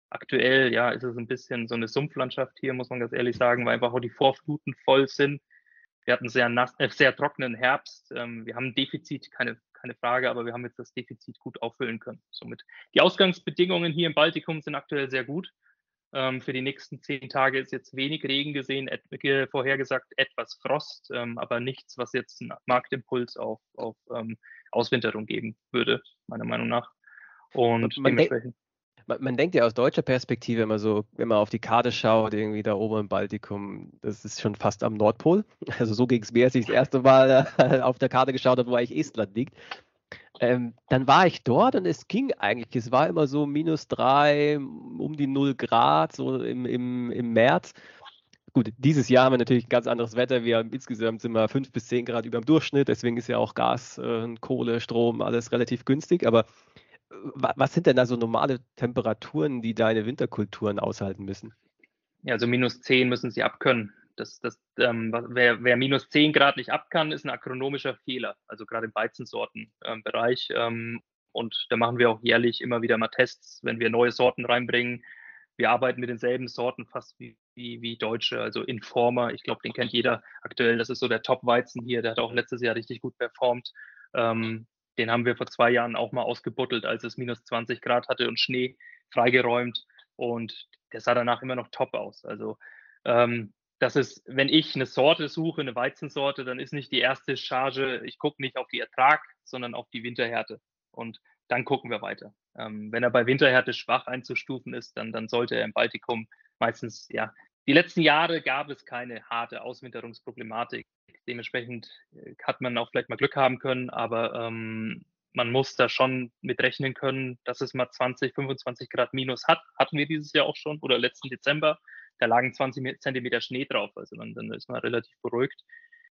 aktuell ja, ist es ein bisschen so eine Sumpflandschaft hier, muss man ganz ehrlich sagen, weil einfach auch die Vorfluten voll sind. Wir hatten sehr, äh, sehr trockenen Herbst. Ähm, wir haben ein Defizit, keine, keine Frage, aber wir haben jetzt das Defizit gut auffüllen können. Somit die Ausgangsbedingungen hier im Baltikum sind aktuell sehr gut. Ähm, für die nächsten zehn Tage ist jetzt wenig Regen gesehen, et, vorhergesagt etwas Frost, ähm, aber nichts, was jetzt einen Marktimpuls auf, auf ähm, Auswinterung geben würde, meiner Meinung nach. Und man dementsprechend. Man, man, denkt ja aus deutscher Perspektive immer so, wenn man auf die Karte schaut, irgendwie da oben im Baltikum, das ist schon fast am Nordpol. Also so ging es mir, als ich das erste Mal äh, auf der Karte geschaut habe, wo eigentlich Estland liegt. Ähm, dann war ich dort und es ging eigentlich. Es war immer so minus drei, um die null Grad, so im, im, im März. Gut, dieses Jahr haben wir natürlich ein ganz anderes Wetter. Wir haben insgesamt wir fünf bis zehn Grad über dem Durchschnitt. Deswegen ist ja auch Gas, äh, Kohle, Strom, alles relativ günstig. Aber was sind denn da so normale Temperaturen, die deine Winterkulturen aushalten müssen? Ja, also minus 10 müssen sie abkönnen. Das, das, ähm, wer, wer, minus 10 Grad nicht ab kann, ist ein agronomischer Fehler, also gerade im Weizensortenbereich. Ähm, und da machen wir auch jährlich immer wieder mal Tests, wenn wir neue Sorten reinbringen. Wir arbeiten mit denselben Sorten fast wie, wie, wie Deutsche, also Informer. Ich glaube, den kennt jeder aktuell. Das ist so der Top-Weizen hier. Der hat auch letztes Jahr richtig gut performt. Ähm, den haben wir vor zwei Jahren auch mal ausgebuddelt, als es minus 20 Grad hatte und Schnee freigeräumt. Und der sah danach immer noch top aus. Also ähm, das ist, wenn ich eine Sorte suche, eine Weizensorte, dann ist nicht die erste Charge, ich gucke nicht auf die Ertrag, sondern auf die Winterhärte. Und dann gucken wir weiter. Ähm, wenn er bei Winterhärte schwach einzustufen ist, dann, dann sollte er im Baltikum meistens, ja, die letzten Jahre gab es keine harte Auswinterungsproblematik. Dementsprechend äh, hat man auch vielleicht mal Glück haben können, aber ähm, man muss da schon mit rechnen können, dass es mal 20, 25 Grad minus hat. Hatten wir dieses Jahr auch schon oder letzten Dezember. Da lagen 20 Zentimeter Schnee drauf, also dann, dann ist man relativ beruhigt.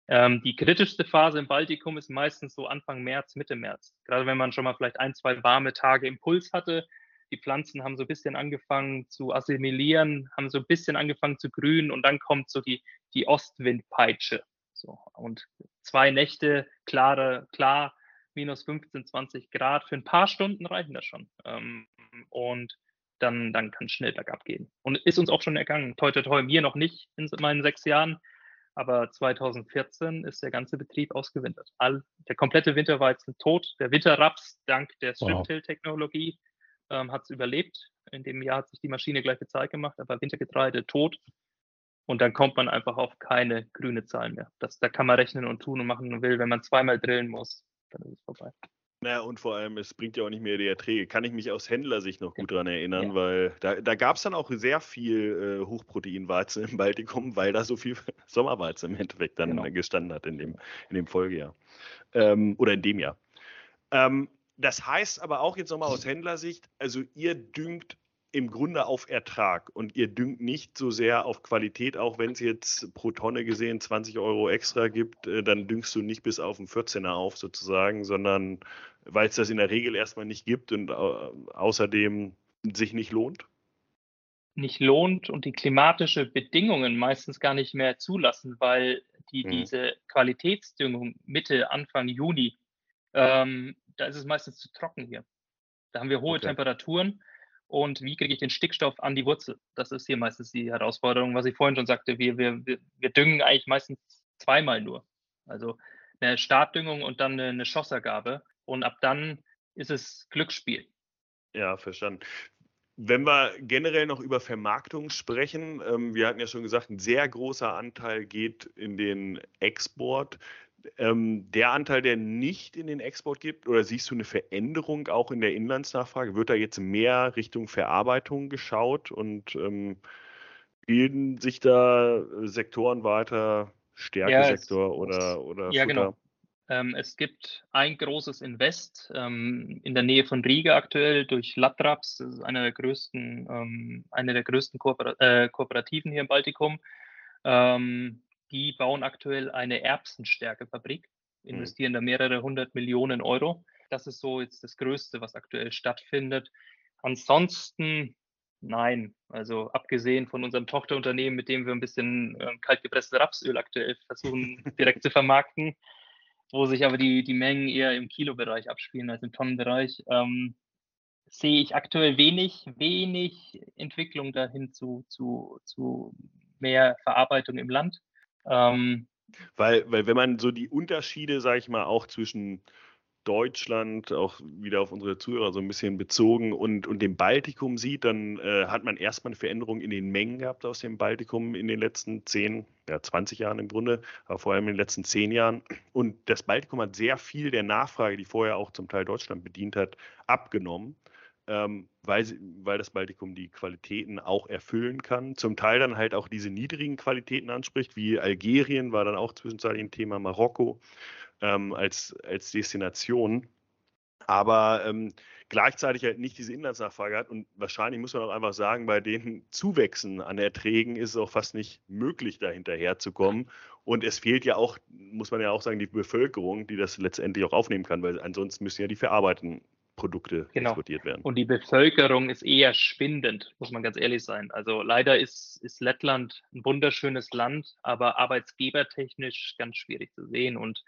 Ähm, die kritischste Phase im Baltikum ist meistens so Anfang März, Mitte März. Gerade wenn man schon mal vielleicht ein, zwei warme Tage im Puls hatte. Die Pflanzen haben so ein bisschen angefangen zu assimilieren, haben so ein bisschen angefangen zu grünen und dann kommt so die, die Ostwindpeitsche. So. Und zwei Nächte klare, klar, minus 15, 20 Grad. Für ein paar Stunden reichen das schon. Ähm, und dann, dann kann es schnell bergab gehen. Und ist uns auch schon ergangen. Toi, toi, toi, mir noch nicht in meinen sechs Jahren. Aber 2014 ist der ganze Betrieb ausgewintert. All, der komplette Winterweizen tot. Der Winterraps, dank der Strip-Till-Technologie, ähm, hat es überlebt. In dem Jahr hat sich die Maschine gleich bezahlt gemacht, aber Wintergetreide tot. Und dann kommt man einfach auf keine grüne Zahl mehr. Das, da kann man rechnen und tun und machen und will. Wenn man zweimal drillen muss, dann ist es vorbei. Naja, und vor allem, es bringt ja auch nicht mehr die Erträge. Kann ich mich aus Händlersicht noch gut daran erinnern, ja. weil da, da gab es dann auch sehr viel äh, Hochproteinweizen im Baltikum, weil da so viel Sommerweizen im Endeffekt dann genau. gestanden hat in dem, in dem Folgejahr. Ähm, oder in dem Jahr. Ähm, das heißt aber auch jetzt nochmal aus Händlersicht, also ihr düngt im Grunde auf Ertrag und ihr düngt nicht so sehr auf Qualität, auch wenn es jetzt pro Tonne gesehen 20 Euro extra gibt, äh, dann düngst du nicht bis auf den 14er auf sozusagen, sondern weil es das in der Regel erstmal nicht gibt und außerdem sich nicht lohnt? Nicht lohnt und die klimatische Bedingungen meistens gar nicht mehr zulassen, weil die, hm. diese Qualitätsdüngung Mitte, Anfang Juni, ähm, da ist es meistens zu trocken hier. Da haben wir hohe okay. Temperaturen und wie kriege ich den Stickstoff an die Wurzel? Das ist hier meistens die Herausforderung, was ich vorhin schon sagte. Wir, wir, wir düngen eigentlich meistens zweimal nur. Also eine Startdüngung und dann eine, Schossergabe. Und ab dann ist es Glücksspiel. Ja, verstanden. Wenn wir generell noch über Vermarktung sprechen, ähm, wir hatten ja schon gesagt, ein sehr großer Anteil geht in den Export. Ähm, der Anteil, der nicht in den Export gibt, oder siehst du eine Veränderung auch in der Inlandsnachfrage? Wird da jetzt mehr Richtung Verarbeitung geschaut und ähm, bilden sich da Sektoren weiter, Stärkesektor ja, oder, oder Ja, Futter? genau. Ähm, es gibt ein großes Invest ähm, in der Nähe von Riga aktuell durch Latraps, das ist einer der größten, ähm, eine der größten Kooper äh, Kooperativen hier im Baltikum. Ähm, die bauen aktuell eine Erbsenstärkefabrik, mhm. investieren mhm. da mehrere hundert Millionen Euro. Das ist so jetzt das Größte, was aktuell stattfindet. Ansonsten nein. Also abgesehen von unserem Tochterunternehmen, mit dem wir ein bisschen äh, kaltgepresstes Rapsöl aktuell versuchen direkt zu vermarkten, wo sich aber die, die Mengen eher im Kilobereich abspielen als im Tonnenbereich, ähm, sehe ich aktuell wenig, wenig Entwicklung dahin zu, zu, zu mehr Verarbeitung im Land. Ähm, weil, weil wenn man so die Unterschiede, sage ich mal, auch zwischen Deutschland, auch wieder auf unsere Zuhörer so ein bisschen bezogen und, und dem Baltikum sieht, dann äh, hat man erstmal eine Veränderung in den Mengen gehabt aus dem Baltikum in den letzten 10, ja 20 Jahren im Grunde, aber vor allem in den letzten 10 Jahren. Und das Baltikum hat sehr viel der Nachfrage, die vorher auch zum Teil Deutschland bedient hat, abgenommen ähm, weil, weil das Baltikum die Qualitäten auch erfüllen kann. Zum Teil dann halt auch diese niedrigen Qualitäten anspricht, wie Algerien war dann auch zwischenzeitlich ein Thema, Marokko ähm, als, als Destination. Aber ähm, gleichzeitig halt nicht diese Inlandsnachfrage hat. Und wahrscheinlich muss man auch einfach sagen, bei den Zuwächsen an Erträgen ist es auch fast nicht möglich, da hinterherzukommen. Und es fehlt ja auch, muss man ja auch sagen, die Bevölkerung, die das letztendlich auch aufnehmen kann, weil ansonsten müssen ja die verarbeitenden Produkte genau. exportiert werden. Und die Bevölkerung ist eher schwindend, muss man ganz ehrlich sein. Also leider ist, ist Lettland ein wunderschönes Land, aber arbeitsgebertechnisch ganz schwierig zu sehen. Und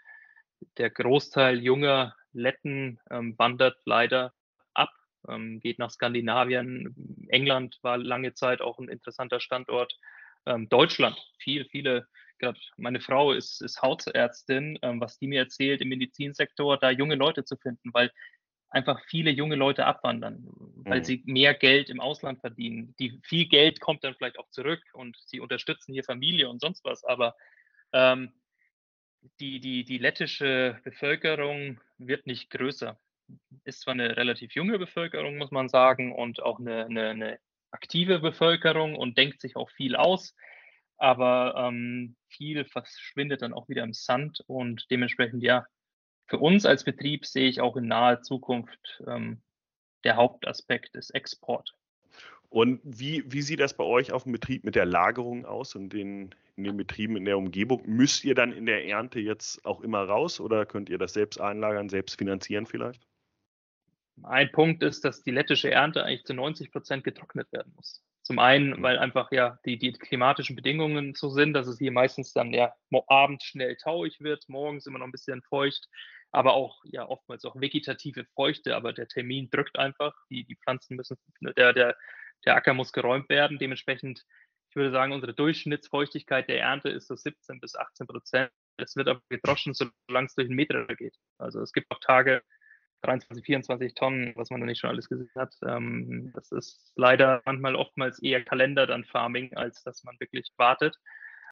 der Großteil junger Letten ähm, wandert leider ab, ähm, geht nach Skandinavien. England war lange Zeit auch ein interessanter Standort. Ähm, Deutschland, viel, viele gerade meine Frau ist, ist Hausärztin, ähm, was die mir erzählt im Medizinsektor, da junge Leute zu finden, weil einfach viele junge Leute abwandern, weil mhm. sie mehr Geld im Ausland verdienen. Die viel Geld kommt dann vielleicht auch zurück und sie unterstützen hier Familie und sonst was, aber ähm, die, die, die lettische Bevölkerung wird nicht größer. Ist zwar eine relativ junge Bevölkerung, muss man sagen, und auch eine, eine, eine aktive Bevölkerung und denkt sich auch viel aus, aber ähm, viel verschwindet dann auch wieder im Sand und dementsprechend, ja, für uns als Betrieb sehe ich auch in naher Zukunft ähm, der Hauptaspekt ist Export. Und wie, wie sieht das bei euch auf dem Betrieb mit der Lagerung aus und den, in den Betrieben in der Umgebung? Müsst ihr dann in der Ernte jetzt auch immer raus oder könnt ihr das selbst einlagern, selbst finanzieren vielleicht? Ein Punkt ist, dass die lettische Ernte eigentlich zu 90 Prozent getrocknet werden muss. Zum einen, mhm. weil einfach ja die, die klimatischen Bedingungen so sind, dass es hier meistens dann ja abends schnell tauig wird, morgens immer noch ein bisschen feucht, aber auch ja oftmals auch vegetative Feuchte, aber der Termin drückt einfach. Die, die Pflanzen müssen, der, der, der Acker muss geräumt werden. Dementsprechend, ich würde sagen, unsere Durchschnittsfeuchtigkeit der Ernte ist so 17 bis 18 Prozent. Es wird aber gedroschen, solange es durch den Meter geht. Also es gibt auch Tage, 23, 24 Tonnen, was man noch nicht schon alles gesehen hat. Ähm, das ist leider manchmal oftmals eher Kalender dann Farming, als dass man wirklich wartet.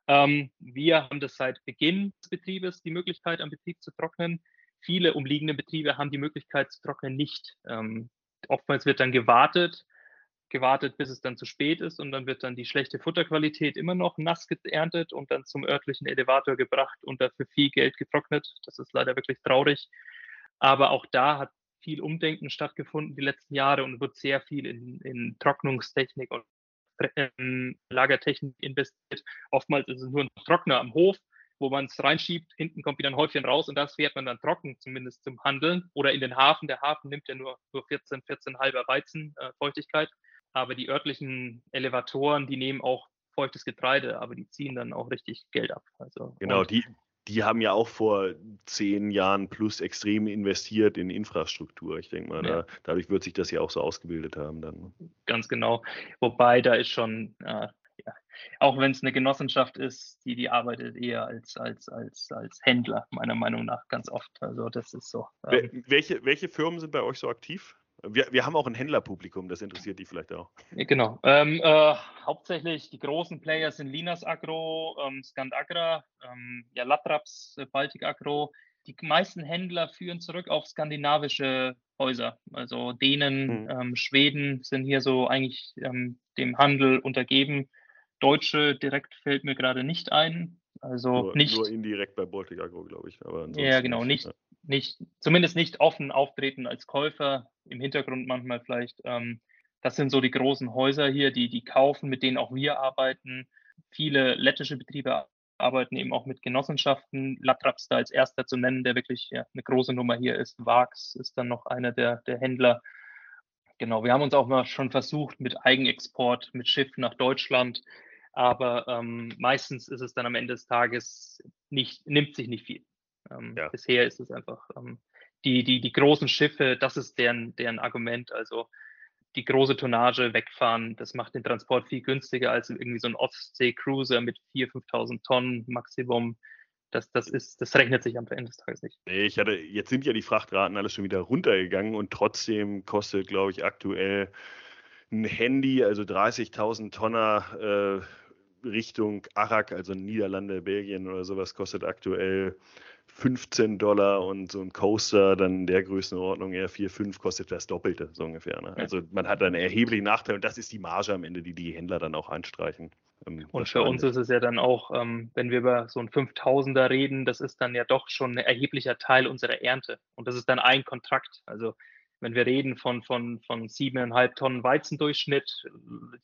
Ähm, wir haben das seit Beginn des Betriebes die Möglichkeit, am Betrieb zu trocknen. Viele umliegende Betriebe haben die Möglichkeit zu trocknen nicht. Ähm, oftmals wird dann gewartet, gewartet, bis es dann zu spät ist und dann wird dann die schlechte Futterqualität immer noch nass geerntet und dann zum örtlichen Elevator gebracht und dafür viel Geld getrocknet. Das ist leider wirklich traurig. Aber auch da hat viel Umdenken stattgefunden die letzten Jahre und wird sehr viel in, in Trocknungstechnik und in Lagertechnik investiert. Oftmals ist es nur ein Trockner am Hof, wo man es reinschiebt, hinten kommt wieder ein Häufchen raus und das fährt man dann trocken, zumindest zum Handeln. Oder in den Hafen. Der Hafen nimmt ja nur, nur 14, 14 halber Weizen äh, Feuchtigkeit. Aber die örtlichen Elevatoren, die nehmen auch feuchtes Getreide, aber die ziehen dann auch richtig Geld ab. Also, genau, die, die haben ja auch vor zehn Jahren plus extrem investiert in Infrastruktur. Ich denke mal, ja. da, dadurch wird sich das ja auch so ausgebildet haben dann. Ganz genau. Wobei da ist schon, äh, ja, auch wenn es eine Genossenschaft ist, die, die arbeitet eher als, als, als, als Händler, meiner Meinung nach, ganz oft. Also das ist so. Ähm, welche, welche Firmen sind bei euch so aktiv? Wir, wir haben auch ein Händlerpublikum, das interessiert die vielleicht auch. Genau. Ähm, äh, hauptsächlich die großen Player sind Linas Agro, ähm, Scandagra, ähm, ja, Latraps, äh, Baltic Agro. Die meisten Händler führen zurück auf skandinavische Häuser. Also Dänen, hm. Schweden sind hier so eigentlich ähm, dem Handel untergeben. Deutsche direkt fällt mir gerade nicht ein. Also nur, nicht. Nur indirekt bei Baltic Agro, glaube ich. ja, genau. Nicht, ja. nicht, zumindest nicht offen auftreten als Käufer, im Hintergrund manchmal vielleicht. Ähm, das sind so die großen Häuser hier, die, die kaufen, mit denen auch wir arbeiten. Viele lettische Betriebe arbeiten eben auch mit Genossenschaften. Latraps da als erster zu nennen, der wirklich ja, eine große Nummer hier ist. Vax ist dann noch einer der, der Händler. Genau, wir haben uns auch mal schon versucht mit Eigenexport, mit Schiff nach Deutschland aber ähm, meistens ist es dann am Ende des Tages nicht, nimmt sich nicht viel. Ähm, ja. Bisher ist es einfach ähm, die, die, die großen Schiffe, das ist deren, deren Argument. Also die große Tonnage wegfahren, das macht den Transport viel günstiger als irgendwie so ein Ostsee-Cruiser mit 4.000, 5.000 Tonnen Maximum. Das, das, ist, das rechnet sich am Ende des Tages nicht. Nee, ich hatte, jetzt sind ja die Frachtraten alles schon wieder runtergegangen und trotzdem kostet, glaube ich, aktuell ein Handy, also 30.000 Tonner äh, Richtung Arak, also Niederlande, Belgien oder sowas, kostet aktuell 15 Dollar und so ein Coaster dann der Größenordnung eher 4, 5 kostet das Doppelte, so ungefähr. Ne? Also man hat einen erheblichen Nachteil und das ist die Marge am Ende, die die Händler dann auch anstreichen. Ähm, und für uns ist es ja dann auch, ähm, wenn wir über so ein 5000er reden, das ist dann ja doch schon ein erheblicher Teil unserer Ernte. Und das ist dann ein Kontrakt. Also wenn wir reden von, von, von siebeneinhalb Tonnen Weizendurchschnitt,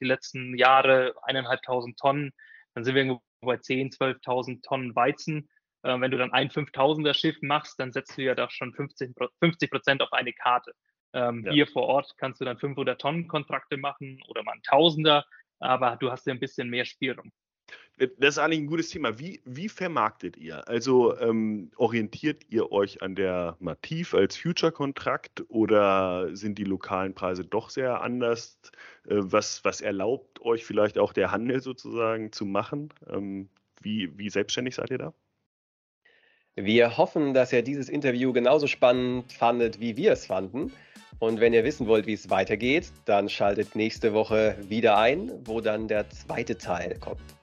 die letzten Jahre eineinhalbtausend Tonnen, dann sind wir irgendwo bei 10.000, 12.000 Tonnen Weizen. Äh, wenn du dann ein 5000er Schiff machst, dann setzt du ja da schon 50 Prozent auf eine Karte. Ähm, ja. Hier vor Ort kannst du dann 500 Tonnen Kontrakte machen oder mal ein Tausender, aber du hast ja ein bisschen mehr Spielraum. Das ist eigentlich ein gutes Thema. Wie, wie vermarktet ihr? Also ähm, orientiert ihr euch an der Mativ als Future-Kontrakt oder sind die lokalen Preise doch sehr anders? Äh, was, was erlaubt euch vielleicht auch der Handel sozusagen zu machen? Ähm, wie, wie selbstständig seid ihr da? Wir hoffen, dass ihr dieses Interview genauso spannend fandet, wie wir es fanden. Und wenn ihr wissen wollt, wie es weitergeht, dann schaltet nächste Woche wieder ein, wo dann der zweite Teil kommt.